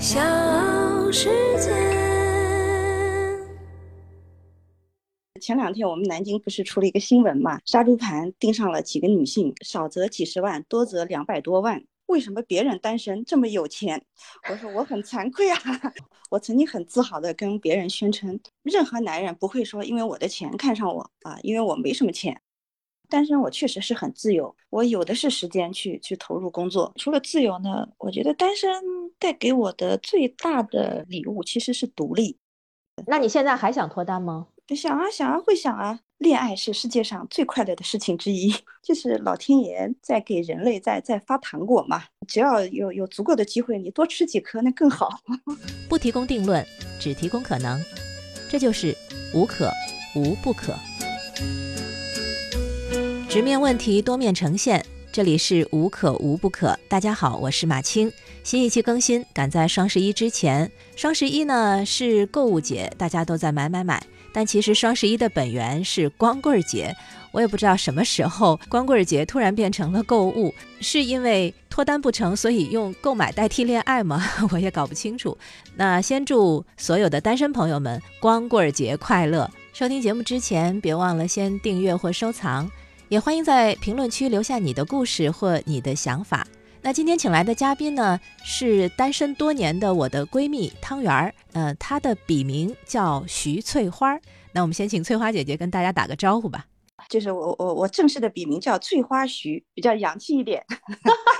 小世界。前两天我们南京不是出了一个新闻嘛？杀猪盘盯上了几个女性，少则几十万，多则两百多万。为什么别人单身这么有钱？我说我很惭愧啊！我曾经很自豪的跟别人宣称，任何男人不会说因为我的钱看上我啊，因为我没什么钱。单身我确实是很自由，我有的是时间去去投入工作。除了自由呢，我觉得单身带给我的最大的礼物其实是独立。那你现在还想脱单吗？想啊想啊会想啊，恋爱是世界上最快乐的事情之一，就是老天爷在给人类在在发糖果嘛。只要有有足够的机会，你多吃几颗那更好。不提供定论，只提供可能，这就是无可无不可。直面问题，多面呈现。这里是无可无不可。大家好，我是马青。新一期更新赶在双十一之前。双十一呢是购物节，大家都在买买买。但其实双十一的本源是光棍节。我也不知道什么时候光棍节突然变成了购物，是因为脱单不成，所以用购买代替恋爱吗？我也搞不清楚。那先祝所有的单身朋友们光棍节快乐！收听节目之前，别忘了先订阅或收藏。也欢迎在评论区留下你的故事或你的想法。那今天请来的嘉宾呢，是单身多年的我的闺蜜汤圆儿，呃，她的笔名叫徐翠花。那我们先请翠花姐姐跟大家打个招呼吧。就是我我我正式的笔名叫翠花徐，比较洋气一点。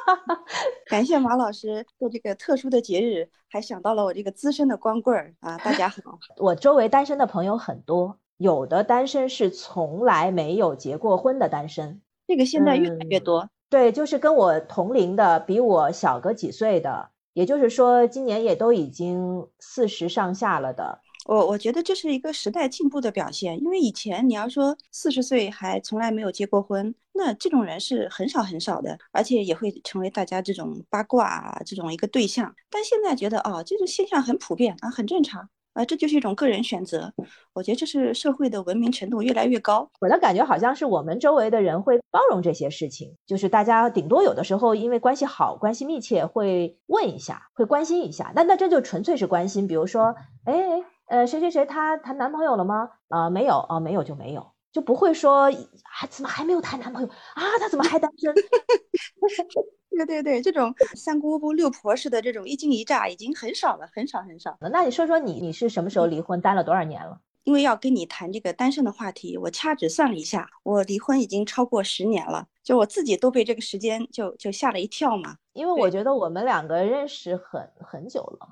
感谢马老师在这个特殊的节日还想到了我这个资深的光棍儿啊！大家好，我周围单身的朋友很多。有的单身是从来没有结过婚的单身，这个现在越来越多。对，就是跟我同龄的，比我小个几岁的，也就是说今年也都已经四十上下了的。我我觉得这是一个时代进步的表现，因为以前你要说四十岁还从来没有结过婚，那这种人是很少很少的，而且也会成为大家这种八卦这种一个对象。但现在觉得哦，这种现象很普遍啊，很正常。啊，这就是一种个人选择。我觉得这是社会的文明程度越来越高。我的感觉好像是我们周围的人会包容这些事情，就是大家顶多有的时候因为关系好、关系密切，会问一下，会关心一下。那那这就纯粹是关心。比如说，哎，呃，谁谁谁她谈男朋友了吗？啊，没有啊，没有就没有，就不会说还怎么还没有谈男朋友啊？他怎么还单身？对对对，这种三姑姑六婆似的这种一惊一乍已经很少了，很少很少了。那你说说你你是什么时候离婚，单了多少年了？因为要跟你谈这个单身的话题，我掐指算了一下，我离婚已经超过十年了，就我自己都被这个时间就就吓了一跳嘛。因为我觉得我们两个认识很很久了，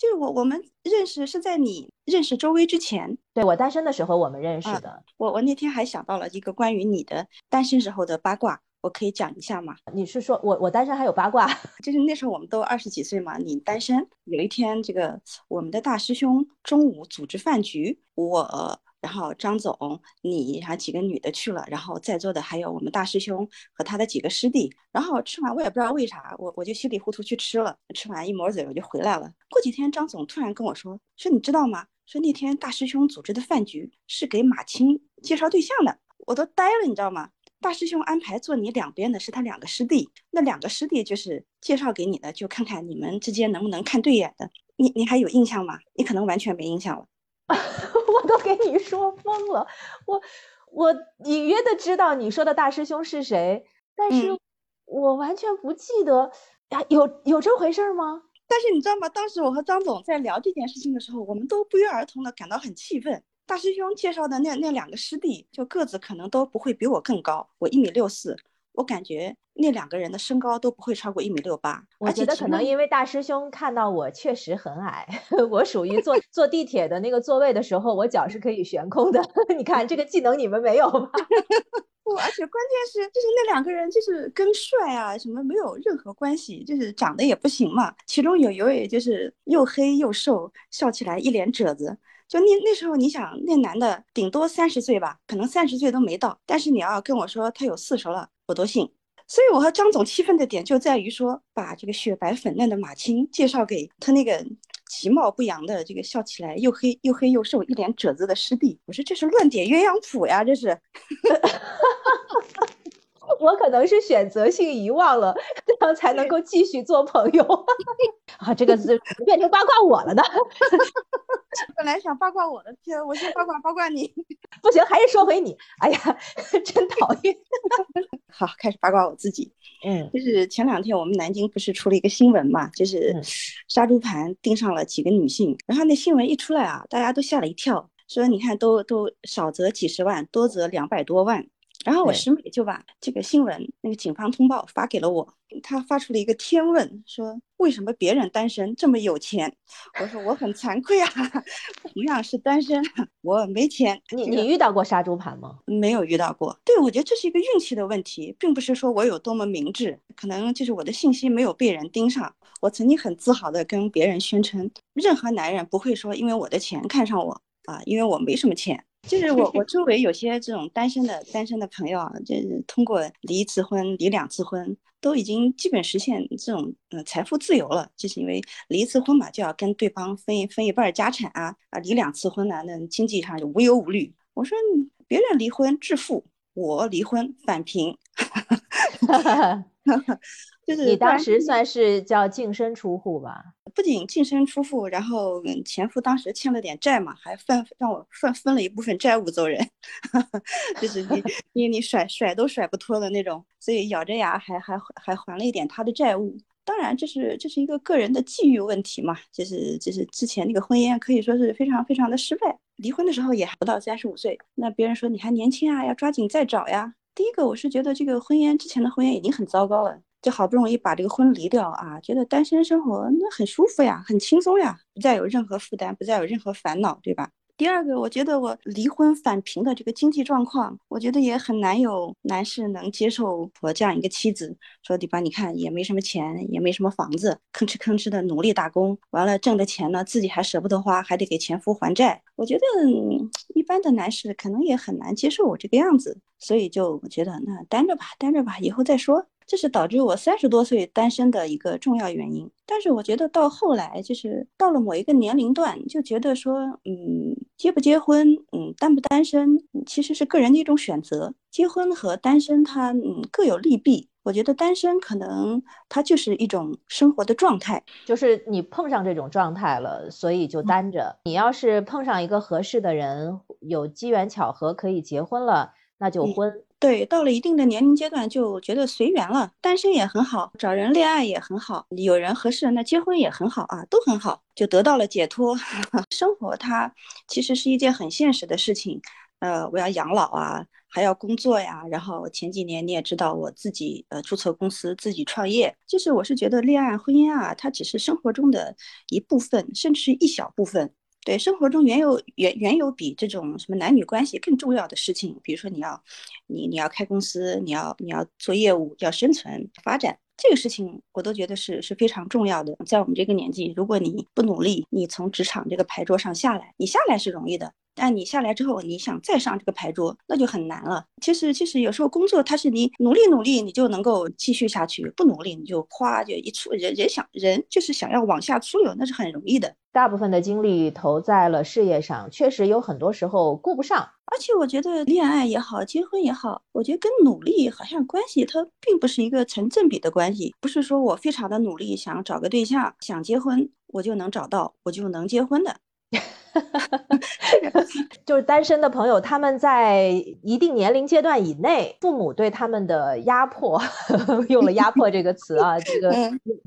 就是我我们认识是在你认识周薇之前，对我单身的时候我们认识的。我我那天还想到了一个关于你的单身时候的八卦。我可以讲一下吗？你是说我我单身还有八卦？就是那时候我们都二十几岁嘛，你单身。有一天，这个我们的大师兄中午组织饭局，我，然后张总，你，然后几个女的去了，然后在座的还有我们大师兄和他的几个师弟。然后吃完，我也不知道为啥，我我就稀里糊涂去吃了。吃完一抹嘴，我就回来了。过几天，张总突然跟我说，说你知道吗？说那天大师兄组织的饭局是给马青介绍对象的，我都呆了，你知道吗？大师兄安排坐你两边的是他两个师弟，那两个师弟就是介绍给你的，就看看你们之间能不能看对眼的。你你还有印象吗？你可能完全没印象了。我都给你说疯了，我我隐约的知道你说的大师兄是谁，但是我完全不记得呀，有有这回事吗？但是你知道吗？当时我和张总在聊这件事情的时候，我们都不约而同的感到很气愤。大师兄介绍的那那两个师弟，就个子可能都不会比我更高，我一米六四，我感觉那两个人的身高都不会超过一米六八。我觉得可能因为大师兄看到我确实很矮，我属于坐坐地铁的那个座位的时候，我脚是可以悬空的。你看这个技能你们没有吧？不，而且关键是就是那两个人就是跟帅啊什么没有任何关系，就是长得也不行嘛。其中有一位就是又黑又瘦，笑起来一脸褶子。就那那时候，你想那男的顶多三十岁吧，可能三十岁都没到。但是你要跟我说他有四十了，我都信。所以我和张总气愤的点就在于说，把这个雪白粉嫩的马青介绍给他那个其貌不扬的这个笑起来又黑又黑又瘦、一脸褶子的师弟。我说这是乱点鸳鸯谱呀，这是。我可能是选择性遗忘了，这样才能够继续做朋友。啊，这个是变成八卦我了呢。本来想八卦我的，天，我先八卦八卦你。不行，还是说回你。哎呀，真讨厌。好，开始八卦我自己。嗯，就是前两天我们南京不是出了一个新闻嘛，就是杀猪盘盯上了几个女性，然后那新闻一出来啊，大家都吓了一跳，说你看都都少则几十万，多则两百多万。然后我师妹就把这个新闻那个警方通报发给了我，她发出了一个天问，说为什么别人单身这么有钱？我说我很惭愧啊，同样是单身，我没钱。你你遇到过杀猪盘吗？没有遇到过。对，我觉得这是一个运气的问题，并不是说我有多么明智，可能就是我的信息没有被人盯上。我曾经很自豪的跟别人宣称，任何男人不会说因为我的钱看上我啊，因为我没什么钱。就是 我，我周围有些这种单身的单身的朋友啊，就是通过离一次婚、离两次婚，都已经基本实现这种嗯财富自由了。就是因为离一次婚嘛，就要跟对方分一分一半家产啊啊，离两次婚呢，那经济上就无忧无虑。我说别人离婚致富，我离婚返贫。就是你当时算是叫净身出户吧？不仅净身出户，然后前夫当时欠了点债嘛，还分让我分分了一部分债务走人，就是你 你你甩甩都甩不脱的那种，所以咬着牙还还还还了一点他的债务。当然，这是这是一个个人的际遇问题嘛，就是就是之前那个婚姻可以说是非常非常的失败，离婚的时候也还不到三十五岁，那别人说你还年轻啊，要抓紧再找呀。第一个，我是觉得这个婚姻之前的婚姻已经很糟糕了。就好不容易把这个婚离掉啊，觉得单身生活那很舒服呀，很轻松呀，不再有任何负担，不再有任何烦恼，对吧？第二个，我觉得我离婚返贫的这个经济状况，我觉得也很难有男士能接受我这样一个妻子，说对吧？你看也没什么钱，也没什么房子，吭哧吭哧的努力打工，完了挣的钱呢，自己还舍不得花，还得给前夫还债。我觉得一般的男士可能也很难接受我这个样子，所以就我觉得那单着吧，单着吧，以后再说。这是导致我三十多岁单身的一个重要原因。但是我觉得到后来，就是到了某一个年龄段，就觉得说，嗯，结不结婚，嗯，单不单身，其实是个人的一种选择。结婚和单身，它嗯各有利弊。我觉得单身可能它就是一种生活的状态，就是你碰上这种状态了，所以就单着。你要是碰上一个合适的人，有机缘巧合可以结婚了，那就婚。对，到了一定的年龄阶段，就觉得随缘了，单身也很好，找人恋爱也很好，有人合适，那结婚也很好啊，都很好，就得到了解脱。生活它其实是一件很现实的事情，呃，我要养老啊，还要工作呀。然后前几年你也知道，我自己呃注册公司，自己创业，就是我是觉得恋爱、婚姻啊，它只是生活中的一部分，甚至是一小部分。对生活中原有原原有比这种什么男女关系更重要的事情，比如说你要，你你要开公司，你要你要做业务，要生存发展，这个事情我都觉得是是非常重要的。在我们这个年纪，如果你不努力，你从职场这个牌桌上下来，你下来是容易的。但你下来之后，你想再上这个牌桌，那就很难了。其实，其实有时候工作它是你努力努力，你就能够继续下去；不努力，你就哗就一出。人人想人就是想要往下出溜，那是很容易的。大部分的精力投在了事业上，确实有很多时候顾不上。而且我觉得恋爱也好，结婚也好，我觉得跟努力好像关系它并不是一个成正比的关系。不是说我非常的努力想找个对象，想结婚，我就能找到，我就能结婚的。就是单身的朋友，他们在一定年龄阶段以内，父母对他们的压迫，用了“压迫”这个词啊，这个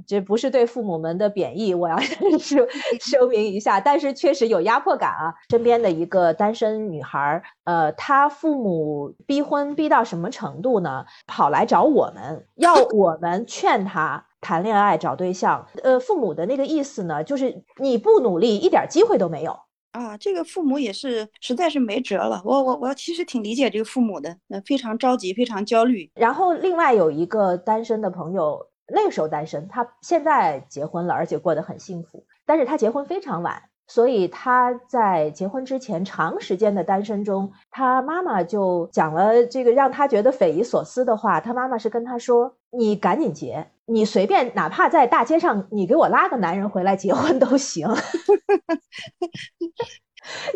这不是对父母们的贬义，我要 是声明一下，但是确实有压迫感啊。身边的一个单身女孩，呃，她父母逼婚逼到什么程度呢？跑来找我们，要我们劝她。谈恋爱找对象，呃，父母的那个意思呢，就是你不努力，一点机会都没有啊。这个父母也是实在是没辙了。我我我其实挺理解这个父母的，那非常着急，非常焦虑。然后另外有一个单身的朋友，那个时候单身，他现在结婚了，而且过得很幸福，但是他结婚非常晚。所以他在结婚之前长时间的单身中，他妈妈就讲了这个让他觉得匪夷所思的话。他妈妈是跟他说：“你赶紧结，你随便哪怕在大街上，你给我拉个男人回来结婚都行。”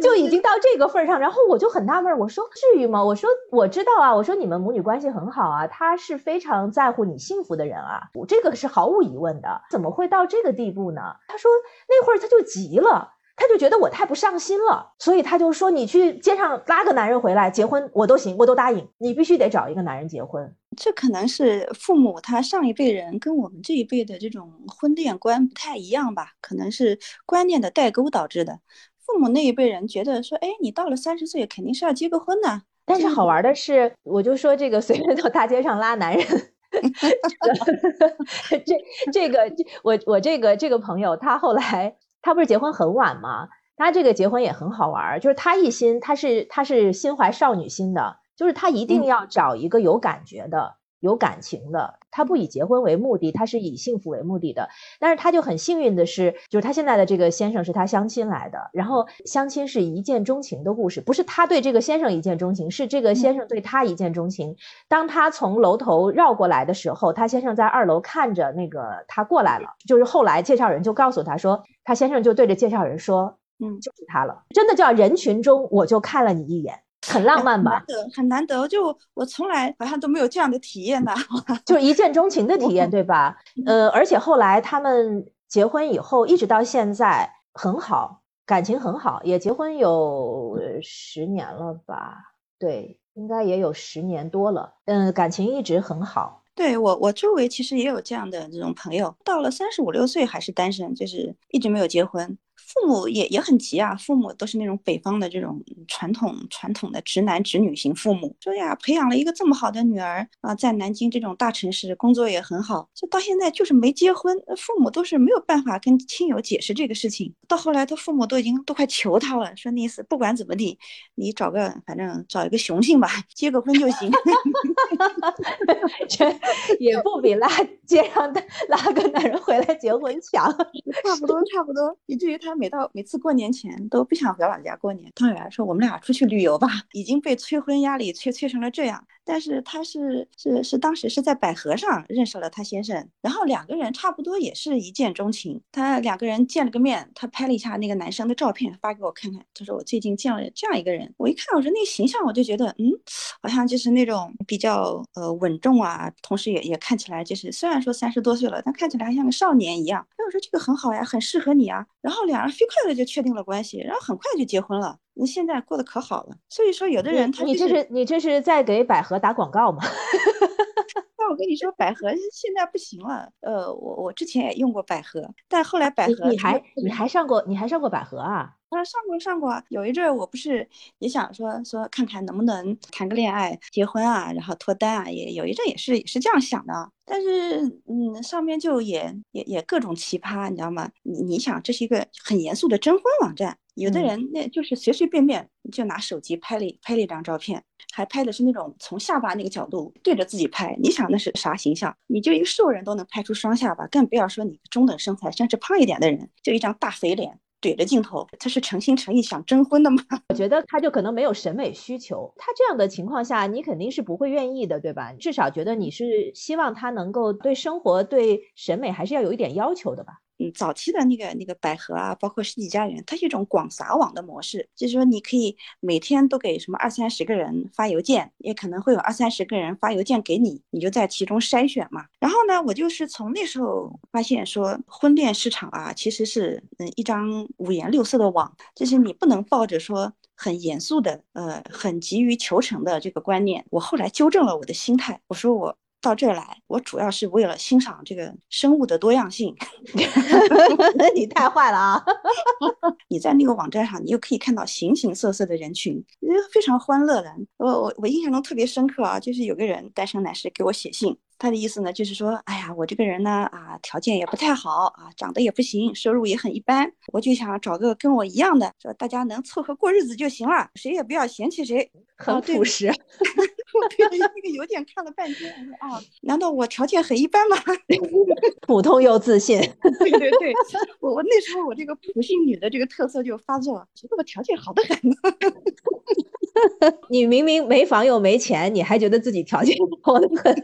就已经到这个份儿上，然后我就很纳闷，我说至于吗？我说我知道啊，我说你们母女关系很好啊，他是非常在乎你幸福的人啊，我这个是毫无疑问的，怎么会到这个地步呢？他说那会儿他就急了。他就觉得我太不上心了，所以他就说：“你去街上拉个男人回来结婚，我都行，我都答应。你必须得找一个男人结婚。”这可能是父母他上一辈人跟我们这一辈的这种婚恋观不太一样吧？可能是观念的代沟导致的。父母那一辈人觉得说：“哎，你到了三十岁肯定是要结个婚的。”但是好玩的是，我就说这个随便到大街上拉男人，这这个我我这个这个朋友他后来。他不是结婚很晚吗？他这个结婚也很好玩，就是他一心，他是他是心怀少女心的，就是他一定要找一个有感觉的、有感情的。他不以结婚为目的，他是以幸福为目的的。但是他就很幸运的是，就是他现在的这个先生是他相亲来的，然后相亲是一见钟情的故事，不是他对这个先生一见钟情，是这个先生对他一见钟情。当他从楼头绕过来的时候，他先生在二楼看着那个他过来了，就是后来介绍人就告诉他说。他先生就对着介绍人说：“嗯，就是他了，真的叫人群中我就看了你一眼，很浪漫吧？难得，很难得，就我从来好像都没有这样的体验呢，就一见钟情的体验，对吧？呃，而且后来他们结婚以后，一直到现在很好，感情很好，也结婚有十年了吧？对，应该也有十年多了。嗯，感情一直很好。”对我，我周围其实也有这样的这种朋友，到了三十五六岁还是单身，就是一直没有结婚。父母也也很急啊，父母都是那种北方的这种传统传统的直男直女型父母，说呀，培养了一个这么好的女儿啊，在南京这种大城市工作也很好，就到现在就是没结婚，父母都是没有办法跟亲友解释这个事情。到后来他父母都已经都快求他了，说那意思不管怎么地，你找个反正找一个雄性吧，结个婚就行。这也不比拉街上的拉个男人回来结婚强，差不多差不多，以至于他。每到每次过年前都不想回老家过年。汤圆说：“我们俩出去旅游吧。”已经被催婚压力催催成了这样。但是他是是是当时是在百合上认识了他先生，然后两个人差不多也是一见钟情。他两个人见了个面，他拍了一下那个男生的照片发给我看看。他说：“我最近见了这样一个人。”我一看，我说那形象，我就觉得嗯，好像就是那种比较呃稳重啊，同时也也看起来就是虽然说三十多岁了，但看起来还像个少年一样。哎，我说这个很好呀，很适合你啊。然后两人。飞快的就确定了关系，然后很快就结婚了。你现在过得可好了。所以说，有的人他你这是你这是在给百合打广告吗？那我跟你说，百合现在不行了。呃，我我之前也用过百合，但后来百合你还你还上过你还上过百合啊？啊，上过上过。有一阵儿我不是也想说说看看能不能谈个恋爱、结婚啊，然后脱单啊，也有一阵也是也是这样想的。但是，嗯，上面就也也也各种奇葩，你知道吗？你你想，这是一个很严肃的征婚网站，有的人那就是随随便便就拿手机拍了拍了一张照片，还拍的是那种从下巴那个角度对着自己拍，你想那是啥形象？你就一个瘦人都能拍出双下巴，更不要说你中等身材甚至胖一点的人，就一张大肥脸。怼着镜头，他是诚心诚意想征婚的吗？我觉得他就可能没有审美需求。他这样的情况下，你肯定是不会愿意的，对吧？至少觉得你是希望他能够对生活、对审美还是要有一点要求的吧。嗯，早期的那个那个百合啊，包括世纪佳缘，它是一种广撒网的模式，就是说你可以每天都给什么二三十个人发邮件，也可能会有二三十个人发邮件给你，你就在其中筛选嘛。然后呢，我就是从那时候发现说，婚恋市场啊，其实是嗯一张五颜六色的网，就是你不能抱着说很严肃的，呃，很急于求成的这个观念。我后来纠正了我的心态，我说我。到这儿来，我主要是为了欣赏这个生物的多样性。你太坏了啊！你在那个网站上，你又可以看到形形色色的人群，非常欢乐的。我我我印象中特别深刻啊，就是有个人单身男士给我写信。他的意思呢，就是说，哎呀，我这个人呢，啊，条件也不太好啊，长得也不行，收入也很一般，我就想找个跟我一样的，说大家能凑合过日子就行了，谁也不要嫌弃谁，很朴实。我对着那个邮件看了半天，我说啊，难道我条件很一般吗？普通又自信。对对对，我我那时候我这个普信女的这个特色就发作了，觉得我条件好的很。你明明没房又没钱，你还觉得自己条件好的很？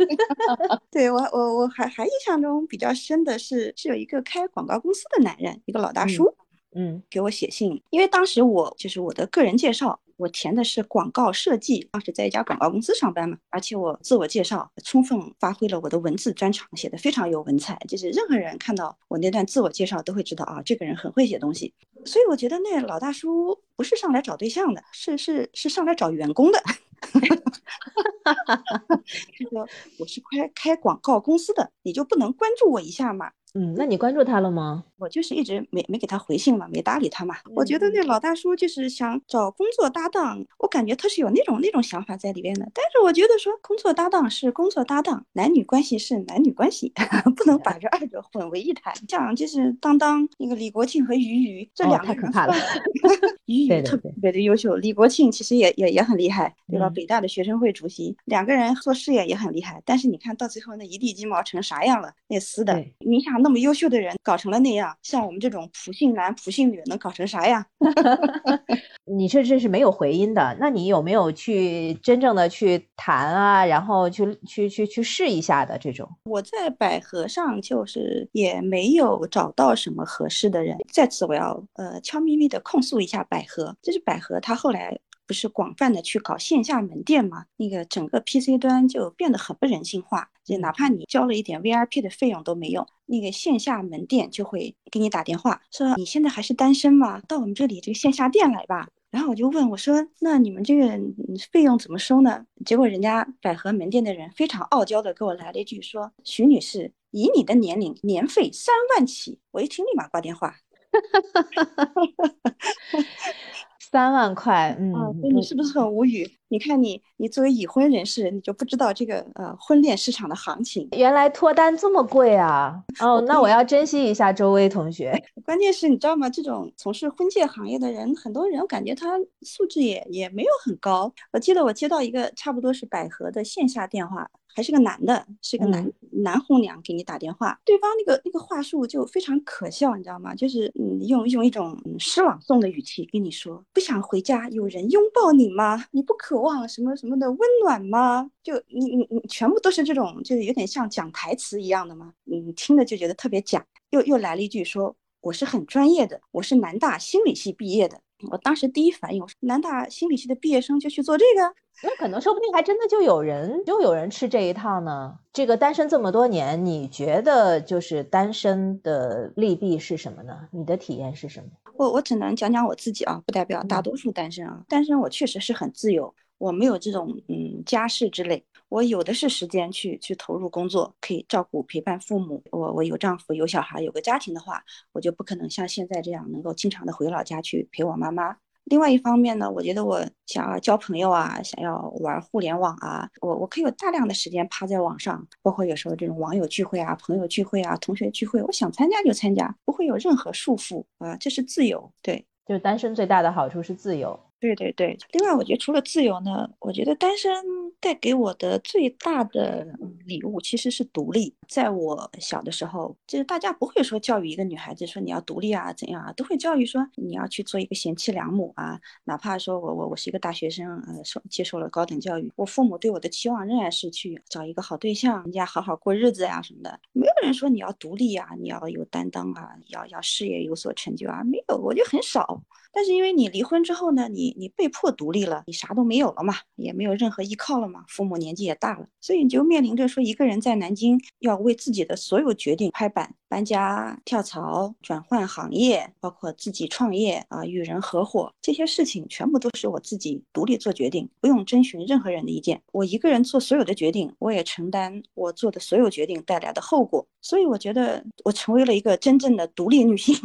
对我，我我还还印象中比较深的是，是有一个开广告公司的男人，一个老大叔。嗯给我写信，因为当时我就是我的个人介绍，我填的是广告设计，当时在一家广告公司上班嘛，而且我自我介绍充分发挥了我的文字专长，写的非常有文采，就是任何人看到我那段自我介绍都会知道啊，这个人很会写东西。所以我觉得那老大叔不是上来找对象的，是是是上来找员工的。他说我是开开广告公司的，你就不能关注我一下吗？嗯，那你关注他了吗？我就是一直没没给他回信嘛，没搭理他嘛。我觉得那老大叔就是想找工作搭档，我感觉他是有那种那种想法在里边的。但是我觉得说工作搭档是工作搭档，男女关系是男女关系，不能把这二者混为一谈。像就是当当那个李国庆和俞渝这哦两个可怕了俞渝对对对特别的优秀，李国庆其实也也也很厉害，对吧？嗯北大的学生会主席，两个人做事业也很厉害。但是你看到最后那一地鸡毛成啥样了？那撕的，你想那么优秀的人搞成了那样，像我们这种普信男、普信女能搞成啥样？你这这是没有回音的，那你有没有去真正的去谈啊，然后去去去去试一下的这种？我在百合上就是也没有找到什么合适的人。在此，我要呃悄咪咪的控诉一下百合，就是百合它后来不是广泛的去搞线下门店嘛，那个整个 PC 端就变得很不人性化，就哪怕你交了一点 VIP 的费用都没用，那个线下门店就会给你打电话说你现在还是单身吗？到我们这里这个线下店来吧。然后我就问我说：“那你们这个嗯费用怎么收呢？”结果人家百合门店的人非常傲娇的给我来了一句说：“徐女士，以你的年龄，年费三万起。”我一听立马挂电话。三万块，嗯，啊，你是不是很无语？你看你，你作为已婚人士，你就不知道这个呃婚恋市场的行情。原来脱单这么贵啊！哦，那我要珍惜一下周薇同学。关键是你知道吗？这种从事婚介行业的人，很多人我感觉他素质也也没有很高。我记得我接到一个差不多是百合的线下电话，还是个男的，是个男、男红娘给你打电话，对方那个那个话术就非常可笑，你知道吗？就是嗯用用一种嗯诗朗诵的语气跟你说，不想回家有人拥抱你吗？你不渴望什么什么的温暖吗？就你你你全部都是这种，就是有点像讲台词一样的嘛，嗯听着就觉得特别假。又又来了一句说。我是很专业的，我是南大心理系毕业的。我当时第一反应，我说南大心理系的毕业生就去做这个？那可能说不定还真的就有人就有人吃这一套呢。这个单身这么多年，你觉得就是单身的利弊是什么呢？你的体验是什么？我我只能讲讲我自己啊，不代表大嗯多数单身啊。单身我确实是很自由，我没有这种嗯家事之类，我有的是时间去去投入工作，可以照顾陪伴父母。我我有丈夫有小孩有个家庭的话，我就不可能像现在这样能够经常的回老家去陪我妈妈。另外一方面呢，我觉得我想要交朋友啊，想要玩互联网啊，我我可以有大量的时间趴在网上，包括有时候这种网友聚会啊、朋友聚会啊、同学聚会，我想参加就参加，不会有任何束缚啊，这是自由。对，就是单身最大的好处是自由。对对对，另外我觉得除了自由呢，我觉得单身带给我的最大的礼物其实是独立。在我小的时候，就是大家不会说教育一个女孩子说你要独立啊怎样啊，都会教育说你要去做一个贤妻良母啊。哪怕说我我我是一个大学生，呃，受接受了高等教育，我父母对我的期望仍然是去找一个好对象，人家好好过日子呀、什么的。没有人说你要独立啊，你要有担当啊，要要事业有所成就啊，没有，我就很少。但是因为你离婚之后呢，你你被迫独立了，你啥都没有了嘛，也没有任何依靠了嘛，父母年纪也大了，所以你就面临着说一个人在南京要为自己的所有决定拍板、搬家、跳槽、转换行业，包括自己创业啊、与人合伙这些事情，全部都是我自己独立做决定，不用征询任何人的意见，我一个人做所有的决定，我也承担我做的所有决定带来的后果。所以我觉得我成为了一个真正的独立女性。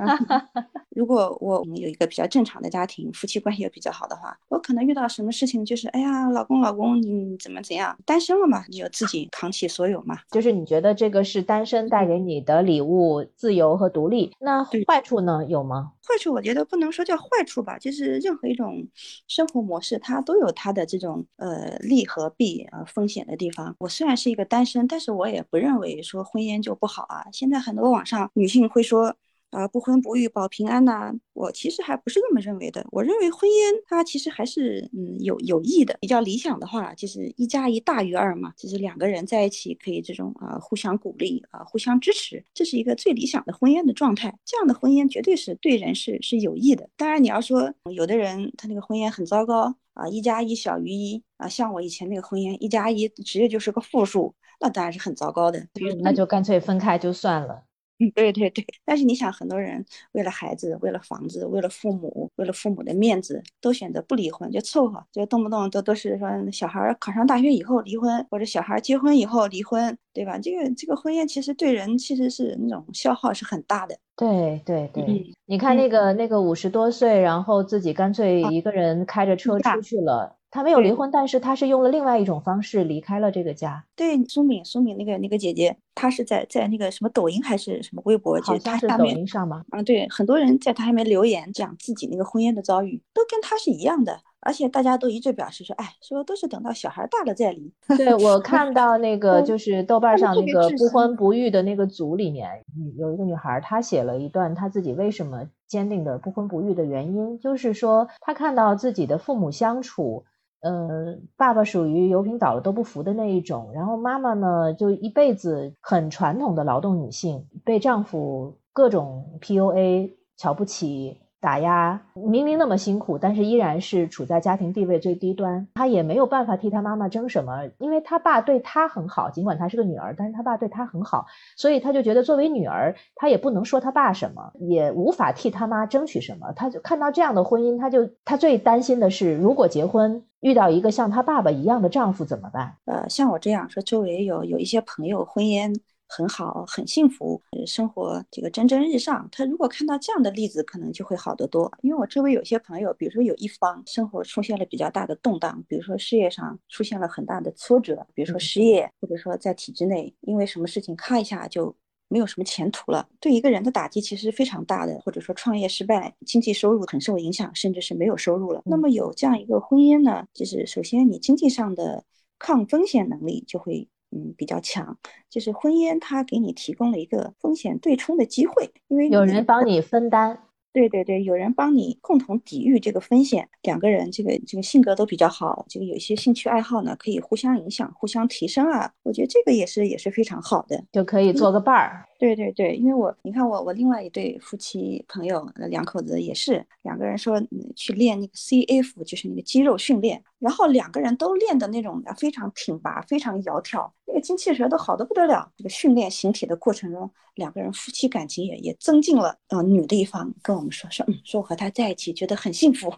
如果我们有一个比较正常的家庭，夫妻关系也比较好的话，我可能遇到什么事情就是，哎呀，老公老公你怎么怎样？单身了嘛，你就自己扛起所有嘛。就是你觉得这个是单身带给你的礼物，自由和独立。那坏处呢？有吗？坏处我觉得不能说叫坏处吧，就是任何一种生活模式，它都有它的这种呃利和弊呃风险的地方。我虽然是一个单身，但是我也不认为说婚姻就不好啊。现在很多网上女性会说。啊不婚不育保平安呐，我其实还不是那么认为的。我认为婚姻它其实还是嗯有有益的。比较理想的话，就是一加一大于二嘛，就是两个人在一起可以这种啊互相鼓励啊互相支持，这是一个最理想的婚姻的状态。这样的婚姻绝对是对人是是有益的。当然你要说有的人他那个婚姻很糟糕啊，一加一小于一啊，像我以前那个婚姻一加一直接就是个负数。那当然是很糟糕的，那就干脆分开就算了。嗯，对对对。但是你想，很多人为了孩子，为了房子，为了父母，为了父母的面子，都选择不离婚，就凑合，就动不动都都是说小孩考上大学以后离婚，或者小孩结婚以后离婚，对吧？这个这个婚姻其实对人其实是那种消耗是很大的。对对对，你看那个那个五十多岁，然后自己干脆一个人开着车出去了。他没有离婚，但是他是用了另外一种方式离开了这个家。对，苏敏，苏敏那个那个姐姐，她是在在那个什么抖音还是什么微博，好像是抖音上吗？啊，对，很多人在她下面留言讲自己那个婚姻的遭遇，都跟她是一样的。而且大家都一致表示说，哎，说都是等到小孩大了再离。对我 看到那个就是豆瓣上那个不婚不育的那个组里面，有一个女孩，她写了一段她自己为什么坚定的不婚不育的原因，就是说她看到自己的父母相处。呃，爸爸属于油瓶倒了都不扶的那一种，然后妈妈呢，就一辈子很传统的劳动女性，被丈夫各种 PUA，瞧不起。打压明明那么辛苦，但是依然是处在家庭地位最低端。他也没有办法替他妈妈争什么，因为他爸对他很好，尽管他是个女儿，但是他爸对他很好，所以他就觉得作为女儿，他也不能说他爸什么，也无法替他妈争取什么。他就看到这样的婚姻，他就他最担心的是，如果结婚遇到一个像他爸爸一样的丈夫怎么办？呃，像我这样说，周围有有一些朋友婚姻。很好，很幸福，生活这个蒸蒸日上。他如果看到这样的例子，可能就会好得多。因为我周围有些朋友，比如说有一方生活出现了比较大的动荡，比如说事业上出现了很大的挫折，比如说失业，或者说在体制内因为什么事情咔一下就没有什么前途了，对一个人的打击其实非常大的。或者说创业失败，经济收入很受影响，甚至是没有收入了。那么有这样一个婚姻呢，就是首先你经济上的抗风险能力就会。嗯，比较强，就是婚姻，它给你提供了一个风险对冲的机会，因为有人帮你分担。对对对，有人帮你共同抵御这个风险，两个人这个这个性格都比较好，这个有一些兴趣爱好呢，可以互相影响、互相提升啊。我觉得这个也是也是非常好的，就可以做个伴儿。对对对，因为我你看我我另外一对夫妻朋友两口子也是两个人说去练那个 CF，就是那个肌肉训练，然后两个人都练的那种非常挺拔、非常窈窕，那个精气神都好的不得了。这个训练形体的过程中，两个人夫妻感情也也增进了。啊，女的一方跟我们说说，嗯，说我和他在一起觉得很幸福。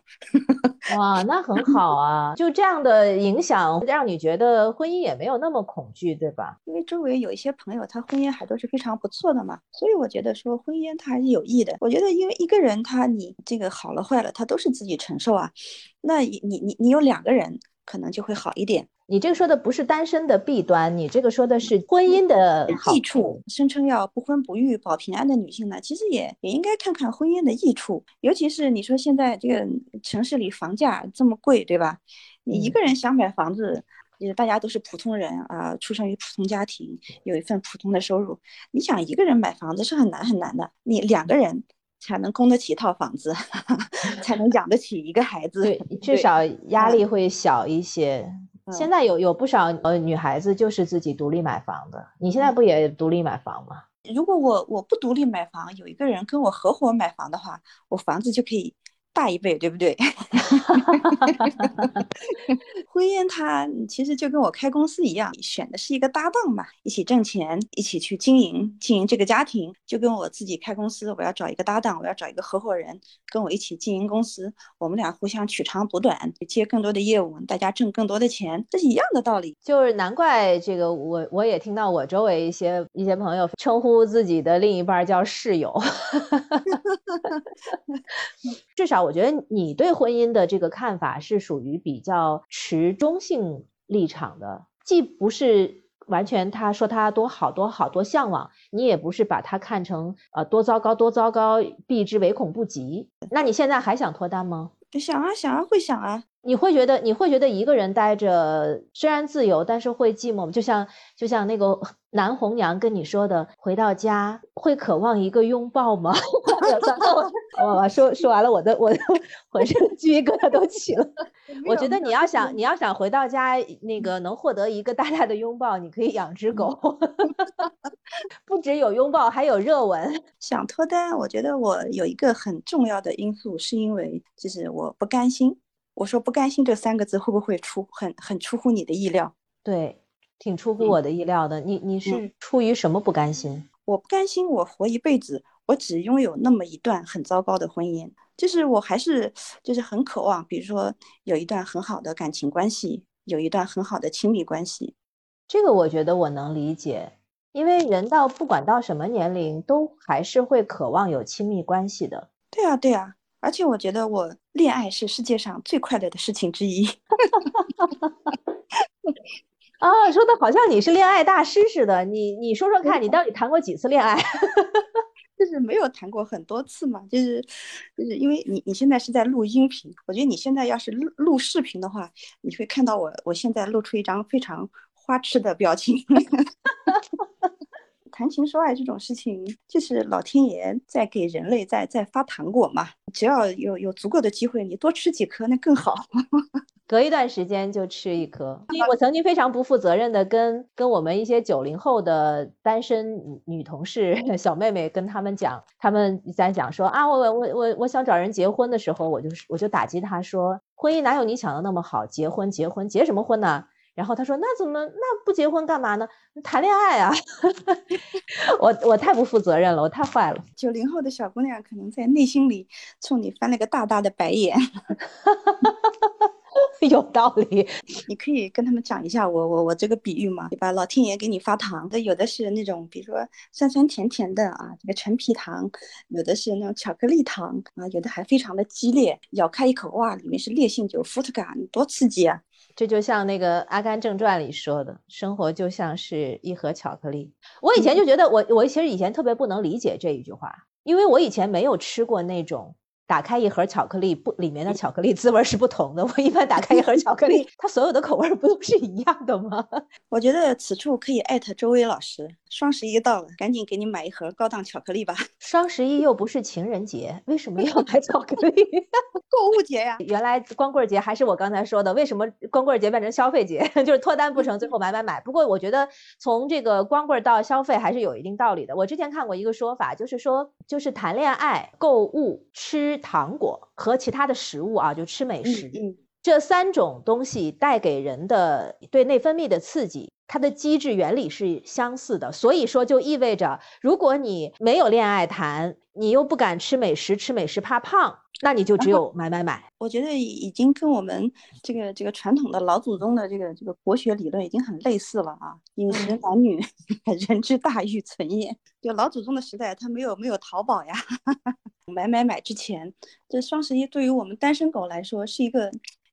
哇，那很好啊！就这样的影响，让你觉得婚姻也没有那么恐惧，对吧？因为周围有一些朋友，他婚姻还都是非常不错的嘛，所以我觉得说婚姻它还是有益的。我觉得，因为一个人他你这个好了坏了，他都是自己承受啊。那你你你有两个人，可能就会好一点。你这个说的不是单身的弊端，你这个说的是婚姻的益处。声称要不婚不育保平安的女性呢，其实也也应该看看婚姻的益处。尤其是你说现在这个城市里房价这么贵，对吧？你一个人想买房子，也大家都是普通人啊，出生于普通家庭，有一份普通的收入，你想一个人买房子是很难很难的。你两个人才能供得起一套房子，才能养得起一个孩子，对，至少压力会小一些。现在有有不少呃女孩子就是自己独立买房的，你现在不也独立买房吗？如果我我不独立买房，有一个人跟我合伙买房的话，我房子就可以。大一倍，对不对？婚姻它其实就跟我开公司一样，选的是一个搭档嘛，一起挣钱，一起去经营经营这个家庭。就跟我自己开公司，我要找一个搭档，我要找一个合伙人跟我一起经营公司，我们俩互相取长补短，接更多的业务，大家挣更多的钱，这是一样的道理。就是难怪这个我我也听到我周围一些一些朋友称呼自己的另一半叫室友，至少。我觉得你对婚姻的这个看法是属于比较持中性立场的，既不是完全他说他多好多好多向往，你也不是把他看成呃多糟糕多糟糕，避之唯恐不及。那你现在还想脱单吗？想啊想啊会想啊。你会觉得你会觉得一个人待着虽然自由，但是会寂寞吗？就像就像那个 南红娘跟你说的，回到家会渴望一个拥抱吗？我我说说完了，我的我的浑身的鸡皮疙瘩都起了。我觉得你要想你要想回到家那个能获得一个大大的拥抱，你可以养只狗，不只有拥抱，还有热吻。想脱单，我觉得我有一个很重要的因素，是因为就是我不甘心。我说不甘心这三个字会不会出很很出乎你的意料？对，挺出乎我的意料的。你你是出于什么不甘心？我不甘心，我活一辈子，我只拥有那么一段很糟糕的婚姻。就是我还是就是很渴望，比如说有一段很好的感情关系，有一段很好的亲密关系。这个我觉得我能理解，因为人到不管到什么年龄，都还是会渴望有亲密关系的。对啊，对啊。而且我觉得我恋爱是世界上最快乐的事情之一。啊，说的好像你是恋爱大师似的。你你说说看，你到底谈过几次恋爱？就是没有谈过很多次嘛，就是就是因为你你现在是在录音频，我觉得你现在要是录录视频的话，你会看到我我现在露出一张非常花痴的表情。谈情说爱这种事情，就是老天爷在给人类在在发糖果嘛。只要有有足够的机会，你多吃几颗那更好。隔一段时间就吃一颗。我曾经非常不负责任的跟跟我们一些九零后的单身女同事、小妹妹跟他们讲，他们在讲说啊，我我我我想找人结婚的时候，我就我就打击他说，婚姻哪有你想的那么好？结婚结婚结什么婚呢？然后他说：“那怎么那不结婚干嘛呢？谈恋爱啊！” 我我太不负责任了，我太坏了。九零后的小姑娘可能在内心里冲你翻了个大大的白眼。有道理，你可以跟他们讲一下我我我这个比喻嘛，对吧？老天爷给你发糖，的有的是那种，比如说酸酸甜甜的啊，这个陈皮糖；有的是那种巧克力糖啊，有的还非常的激烈，咬开一口哇，里面是烈性酒伏特加，多刺激啊！这就像那个《阿甘正传》里说的，生活就像是一盒巧克力。我以前就觉得，我我其实以前特别不能理解这一句话，因为我以前没有吃过那种。打开一盒巧克力，不，里面的巧克力滋味是不同的。我一般打开一盒巧克力，它所有的口味不都是一样的吗？我觉得此处可以艾特周薇老师。双十一到了，赶紧给你买一盒高档巧克力吧。双十一又不是情人节，为什么要买巧克力？购物节呀！原来光棍节还是我刚才说的，为什么光棍节变成消费节？就是脱单不成，最后买买买。不过我觉得从这个光棍到消费还是有一定道理的。我之前看过一个说法，就是说，就是谈恋爱、购物、吃糖果和其他的食物啊，就吃美食，这三种东西带给人的对内分泌的刺激。它的机制原理是相似的，所以说就意味着，如果你没有恋爱谈，你又不敢吃美食，吃美食怕胖，那你就只有买买买。我觉得已经跟我们这个这个传统的老祖宗的这个这个国学理论已经很类似了啊。饮食男女，人之大欲存也。就老祖宗的时代，他没有没有淘宝呀，买买买之前，这双十一对于我们单身狗来说是一个。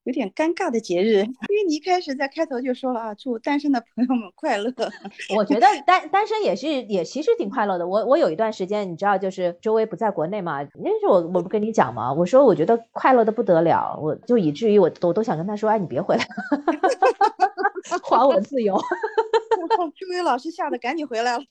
有点尴尬的节日，因为你一开始在开头就说了啊，祝单身的朋友们快乐。我觉得单单身也是也其实挺快乐的。我我有一段时间，你知道，就是周围不在国内嘛，那时候我我不跟你讲嘛，我说我觉得快乐的不得了，我就以至于我我都想跟他说，哎，你别回来，还我自由。周围老师吓得赶紧回来了，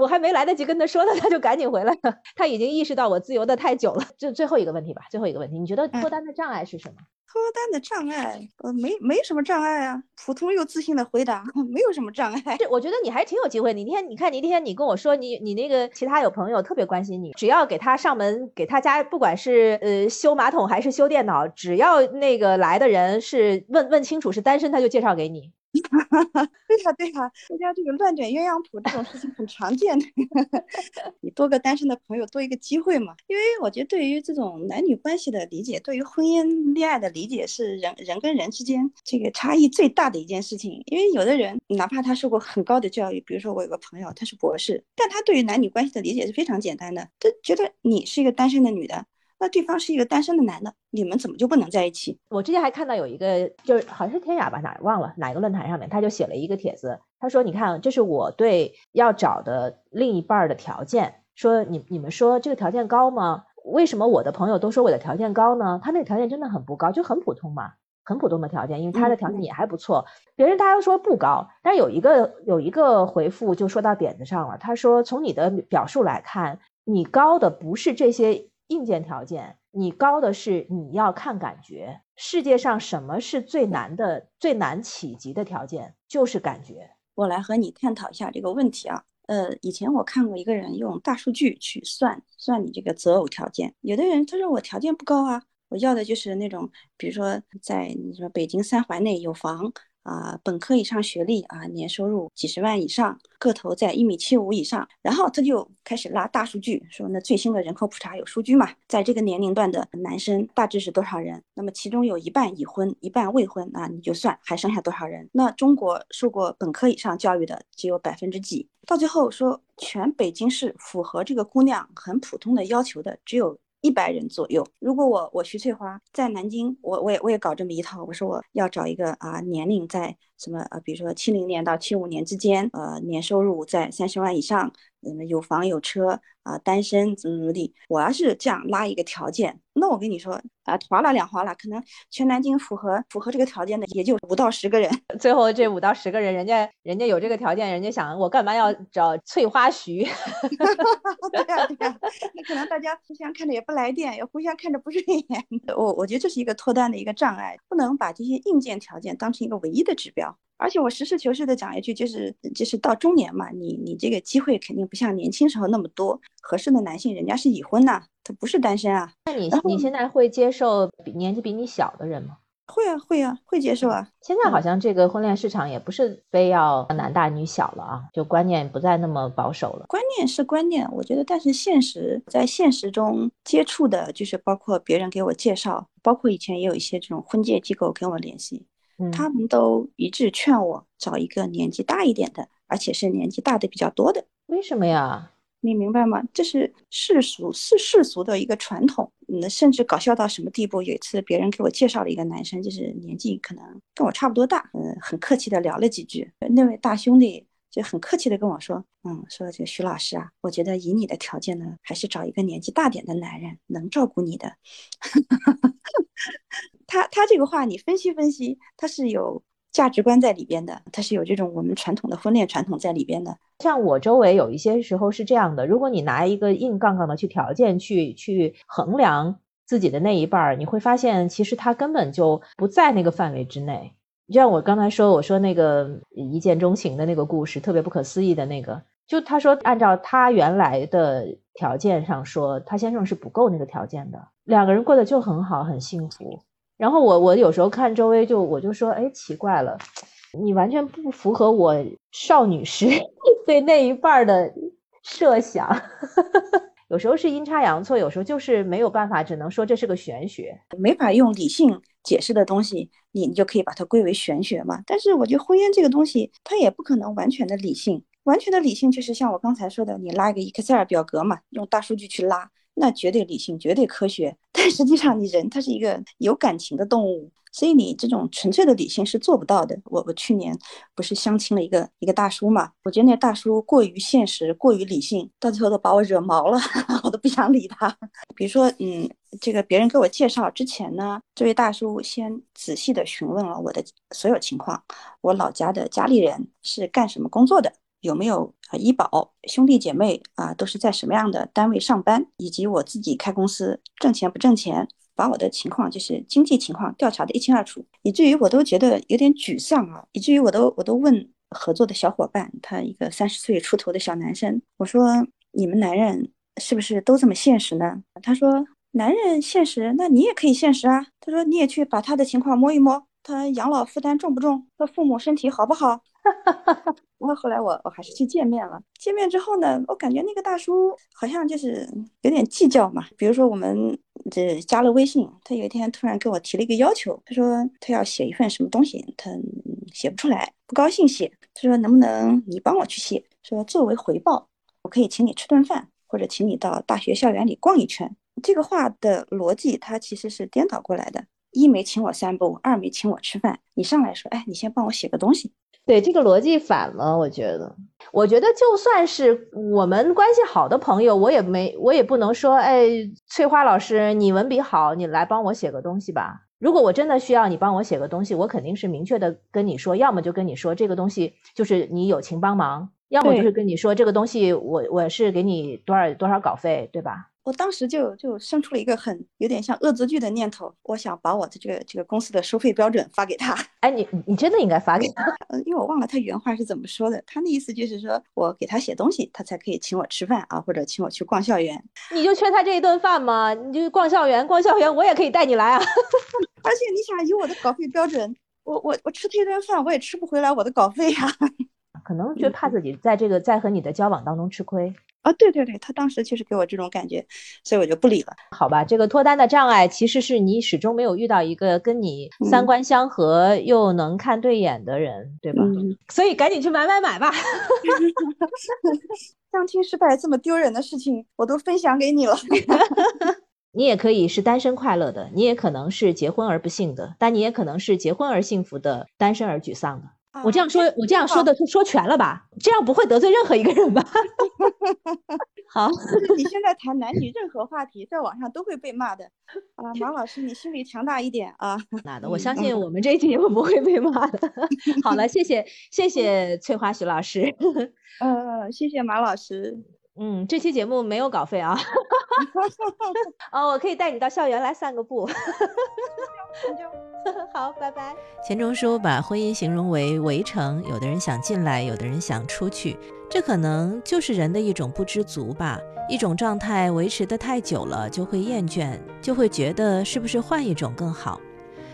我还没来得及跟他说呢，他就赶紧回来了。他已经意识到我自由的太久了。就最后一个问题吧，最后一个问题，你觉得脱单的障碍是什么？脱单的障碍，呃，没没什么障碍啊。普通又自信的回答，没有什么障碍。这我觉得你还挺有机会。你那天，你看你那天你跟我说，你你那个其他有朋友特别关心你，只要给他上门给他家，不管是呃修马桶还是修电脑，只要那个来的人是问问清楚是单身，他就介绍给你。哈哈对呀对呀，大家这个乱点鸳鸯谱这种事情很常见的。你多个单身的朋友，多一个机会嘛。因为我觉得对于这种男女关系的理解，对于婚姻恋爱的理解，是人人跟人之间这个差异最大的一件事情。因为有的人哪怕他受过很高的教育，比如说我有个朋友他是博士，但他对于男女关系的理解是非常简单的，他觉得你是一个单身的女的。那对方是一个单身的男的，你们怎么就不能在一起？我之前还看到有一个，就是好像是天涯吧，哪忘了哪个论坛上面，他就写了一个帖子，他说：“你看，这是我对要找的另一半的条件。说你你们说这个条件高吗？为什么我的朋友都说我的条件高呢？他那个条件真的很不高，就很普通嘛，很普通的条件，因为他的条件也还不错。别人大家都说不高，但有一个有一个回复就说到点子上了，他说从你的表述来看。”你高的不是这些硬件条件，你高的是你要看感觉。世界上什么是最难的、最难企及的条件？就是感觉。我来和你探讨一下这个问题啊。呃，以前我看过一个人用大数据去算算你这个择偶条件，有的人他说我条件不高啊，我要的就是那种，比如说在你说北京三环内有房。啊，本科以上学历啊，年收入几十万以上，个头在一米七五以上，然后他就开始拉大数据，说那最新的人口普查有数据嘛，在这个年龄段的男生大致是多少人？那么其中有一半已婚，一半未婚啊，你就算还剩下多少人？那中国受过本科以上教育的只有百分之几？到最后说全北京市符合这个姑娘很普通的要求的只有。一百人左右。如果我我徐翠花在南京，我我也我也搞这么一套。我说我要找一个啊，年龄在什么呃，比如说七零年到七五年之间，呃，年收入在三十万以上。嗯，有房有车啊，单身怎么怎么地？我要是这样拉一个条件，那我跟你说啊，划拉两划拉，可能全南京符合符合这个条件的也就五到十个人。最后这五到十个人，人家人家有这个条件，人家想我干嘛要找翠花徐？对呀对呀，那可能大家互相看着也不来电，也互相看着不顺眼。我我觉得这是一个脱单的一个障碍，不能把这些硬件条件当成一个唯一的指标。而且我实事求是的讲一句，就是就是到中年嘛，你你这个机会肯定不像年轻时候那么多。合适的男性，人家是已婚呐，他不是单身啊。那你你现在会接受比年纪比你小的人吗？会啊会啊，会接受啊。现在好像这个婚恋市场也不是非要男大女小了啊，就观念不再那么保守了。观念是观念，我觉得，但是现实在现实中接触的，就是包括别人给我介绍，包括以前也有一些这种婚介机构跟我联系。他们都一致劝我找一个年纪大一点的，而且是年纪大的比较多的。为什么呀？你明白吗？这是世俗是世俗的一个传统。那甚至搞笑到什么地步？有一次别人给我介绍了一个男生，就是年纪可能跟我差不多大，嗯，很客气的聊了几句。那位大兄弟就很客气的跟我说，嗯，说这个徐老师啊，我觉得以你的条件呢，还是找一个年纪大点的男人，能照顾你的。他他这个话你分析分析，他是有价值观在里边的，他是有这种我们传统的婚恋传统在里边的。像我周围有一些时候是这样的，如果你拿一个硬杠杠的去条件去去衡量自己的那一半儿，你会发现其实他根本就不在那个范围之内。就像我刚才说，我说那个一见钟情的那个故事，特别不可思议的那个，就他说按照他原来的条件上说，他先生是不够那个条件的，两个人过得就很好，很幸福。然后我我有时候看周围就我就说，哎，奇怪了，你完全不符合我少女时 对那一半的设想。有时候是阴差阳错，有时候就是没有办法，只能说这是个玄学，没法用理性解释的东西，你你就可以把它归为玄学嘛。但是我觉得婚姻这个东西，它也不可能完全的理性，完全的理性就是像我刚才说的，你拉一个 Excel 表格嘛，用大数据去拉。那绝对理性，绝对科学，但实际上你人他是一个有感情的动物，所以你这种纯粹的理性是做不到的。我我去年不是相亲了一个一个大叔嘛，我觉得那大叔过于现实，过于理性，到最后都把我惹毛了，我都不想理他。比如说，嗯，这个别人给我介绍之前呢，这位大叔先仔细的询问了我的所有情况，我老家的家里人是干什么工作的。有没有啊？医保兄弟姐妹啊，都是在什么样的单位上班？以及我自己开公司挣钱不挣钱？把我的情况就是经济情况调查的一清二楚，以至于我都觉得有点沮丧啊！以至于我都我都问合作的小伙伴，他一个三十岁出头的小男生，我说：“你们男人是不是都这么现实呢？”他说：“男人现实，那你也可以现实啊。”他说：“你也去把他的情况摸一摸，他养老负担重不重？他父母身体好不好？” 然后后来我我还是去见面了。见面之后呢，我感觉那个大叔好像就是有点计较嘛。比如说我们这加了微信，他有一天突然给我提了一个要求，他说他要写一份什么东西，他写不出来，不高兴写。他说能不能你帮我去写？说作为回报，我可以请你吃顿饭，或者请你到大学校园里逛一圈。这个话的逻辑，他其实是颠倒过来的：一没请我散步，二没请我吃饭。你上来说，哎，你先帮我写个东西。对这个逻辑反了，我觉得，我觉得就算是我们关系好的朋友，我也没，我也不能说，哎，翠花老师，你文笔好，你来帮我写个东西吧。如果我真的需要你帮我写个东西，我肯定是明确的跟你说，要么就跟你说这个东西就是你友情帮忙，要么就是跟你说这个东西我我是给你多少多少稿费，对吧？我当时就就生出了一个很有点像恶作剧的念头，我想把我的这个这个公司的收费标准发给他。哎，你你真的应该发给他。嗯，因为我忘了他原话是怎么说的，他的意思就是说我给他写东西，他才可以请我吃饭啊，或者请我去逛校园。你就缺他这一顿饭吗？你就逛校园，逛校园我也可以带你来啊。而且你想，以我的稿费标准，我我我吃他一顿饭，我也吃不回来我的稿费呀、可能就怕自己在这个在和你的交往当中吃亏。啊，对对对，他当时确实给我这种感觉，所以我就不理了。好吧，这个脱单的障碍其实是你始终没有遇到一个跟你三嗯观相合又能看对眼的人，对吧？嗯，所以赶紧去买买买吧。相亲失败这么丢人的事情，我都分享给你了。你也可以是单身快乐的，你也可能是结婚而不幸的，但你也可能是结婚而幸福的，单身而沮丧的。我这样说，我这样说的说全了吧？这样不会得罪任何一个人吧？好，就是你现在谈男女任何话题，在网上都会被骂的啊。马老师，你心里强大一点啊。那的，我嗯相信我们这一期节目不会被骂的。好了，谢谢谢谢翠花徐老师。呃，谢谢马老师。嗯，这期节目没有稿费啊。哦，我可以带你到校园来散个步。好，拜拜。钱钟书把婚姻形容为围城，有的人想进来，有的人想出去，这可能就是人的一种不知足吧。一种状态维持得太久了，就会厌倦，就会觉得是不是换一种更好。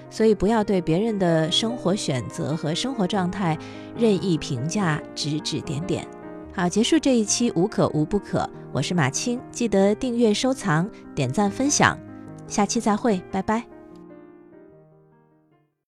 所以不要对别人的生活选择和生活状态任意评价、指指点点。好，结束这一期无可无不可，我是马青，记得订阅、收藏、点赞、分享，下期再会，拜拜。